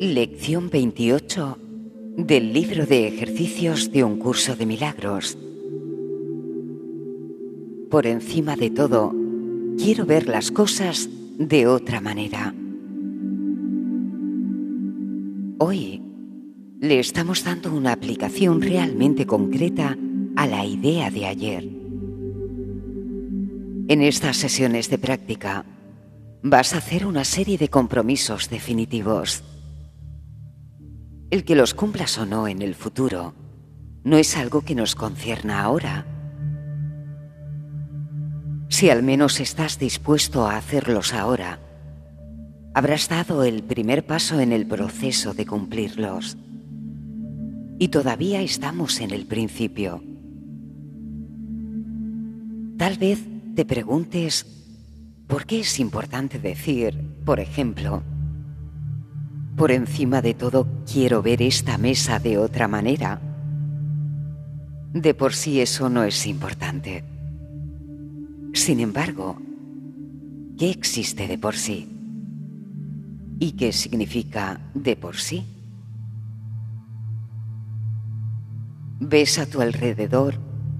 Lección 28 del libro de ejercicios de un curso de milagros. Por encima de todo, quiero ver las cosas de otra manera. Hoy le estamos dando una aplicación realmente concreta a la idea de ayer. En estas sesiones de práctica vas a hacer una serie de compromisos definitivos. El que los cumplas o no en el futuro no es algo que nos concierna ahora. Si al menos estás dispuesto a hacerlos ahora, habrás dado el primer paso en el proceso de cumplirlos. Y todavía estamos en el principio. Tal vez te preguntes por qué es importante decir, por ejemplo, por encima de todo quiero ver esta mesa de otra manera. De por sí eso no es importante. Sin embargo, ¿qué existe de por sí? ¿Y qué significa de por sí? Ves a tu alrededor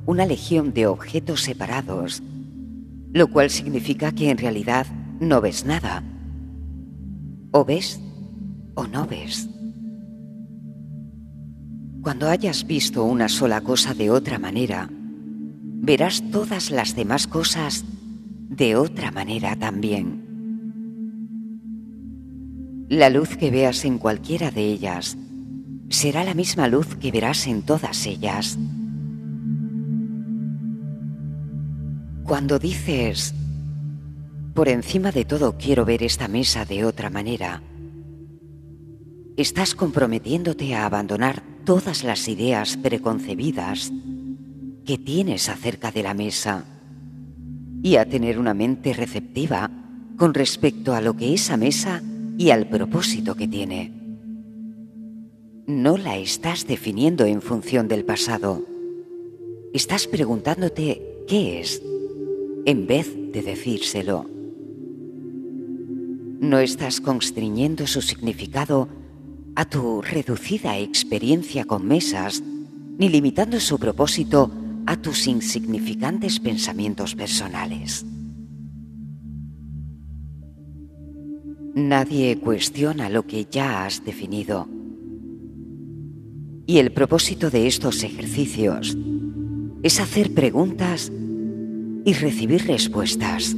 una legión de objetos separados, lo cual significa que en realidad no ves nada. O ves o no ves. Cuando hayas visto una sola cosa de otra manera, verás todas las demás cosas de otra manera también. La luz que veas en cualquiera de ellas será la misma luz que verás en todas ellas. Cuando dices, por encima de todo quiero ver esta mesa de otra manera, estás comprometiéndote a abandonar todas las ideas preconcebidas que tienes acerca de la mesa y a tener una mente receptiva con respecto a lo que esa mesa y al propósito que tiene. No la estás definiendo en función del pasado. Estás preguntándote qué es en vez de decírselo. No estás constriñendo su significado a tu reducida experiencia con mesas, ni limitando su propósito a tus insignificantes pensamientos personales. Nadie cuestiona lo que ya has definido. Y el propósito de estos ejercicios es hacer preguntas y recibir respuestas.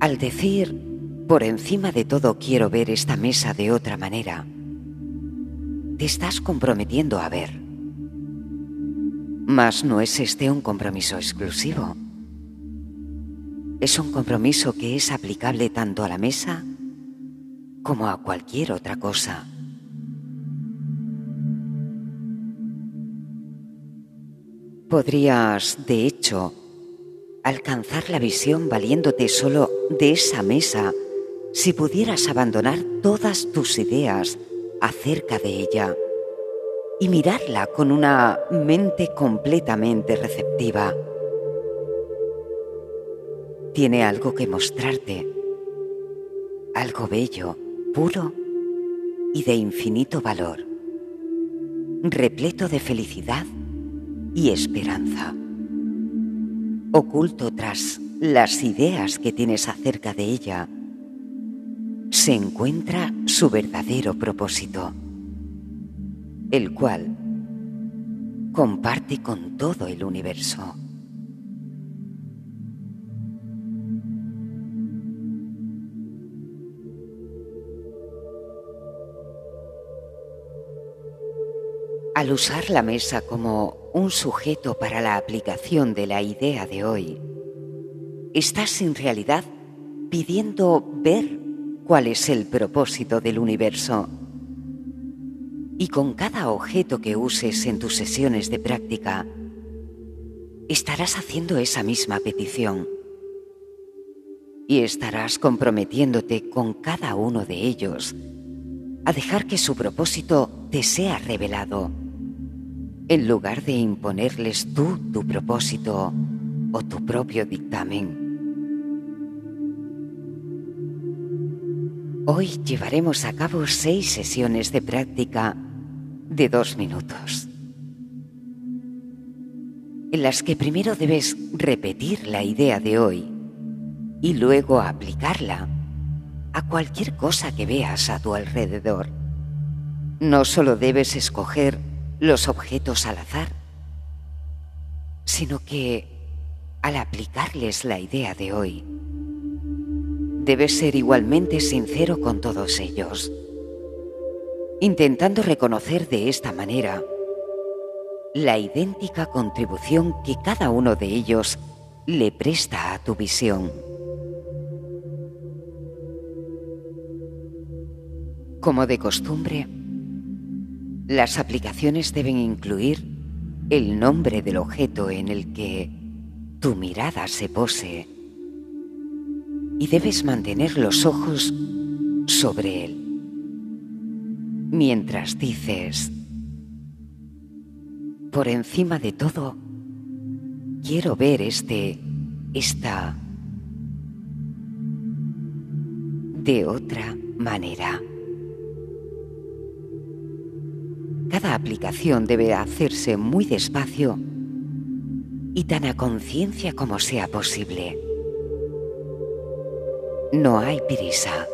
Al decir, por encima de todo quiero ver esta mesa de otra manera, te estás comprometiendo a ver. Mas no es este un compromiso exclusivo. Es un compromiso que es aplicable tanto a la mesa como a cualquier otra cosa. Podrías, de hecho, alcanzar la visión valiéndote solo de esa mesa si pudieras abandonar todas tus ideas acerca de ella y mirarla con una mente completamente receptiva. Tiene algo que mostrarte, algo bello, puro y de infinito valor, repleto de felicidad y esperanza, oculto tras las ideas que tienes acerca de ella se encuentra su verdadero propósito, el cual comparte con todo el universo. Al usar la mesa como un sujeto para la aplicación de la idea de hoy, estás en realidad pidiendo ver cuál es el propósito del universo. Y con cada objeto que uses en tus sesiones de práctica, estarás haciendo esa misma petición. Y estarás comprometiéndote con cada uno de ellos a dejar que su propósito te sea revelado, en lugar de imponerles tú tu propósito o tu propio dictamen. Hoy llevaremos a cabo seis sesiones de práctica de dos minutos, en las que primero debes repetir la idea de hoy y luego aplicarla a cualquier cosa que veas a tu alrededor. No solo debes escoger los objetos al azar, sino que al aplicarles la idea de hoy, debes ser igualmente sincero con todos ellos, intentando reconocer de esta manera la idéntica contribución que cada uno de ellos le presta a tu visión. Como de costumbre, las aplicaciones deben incluir el nombre del objeto en el que tu mirada se pose y debes mantener los ojos sobre él. Mientras dices, por encima de todo, quiero ver este, esta, de otra manera. Cada aplicación debe hacerse muy despacio y tan a conciencia como sea posible. No hay prisa.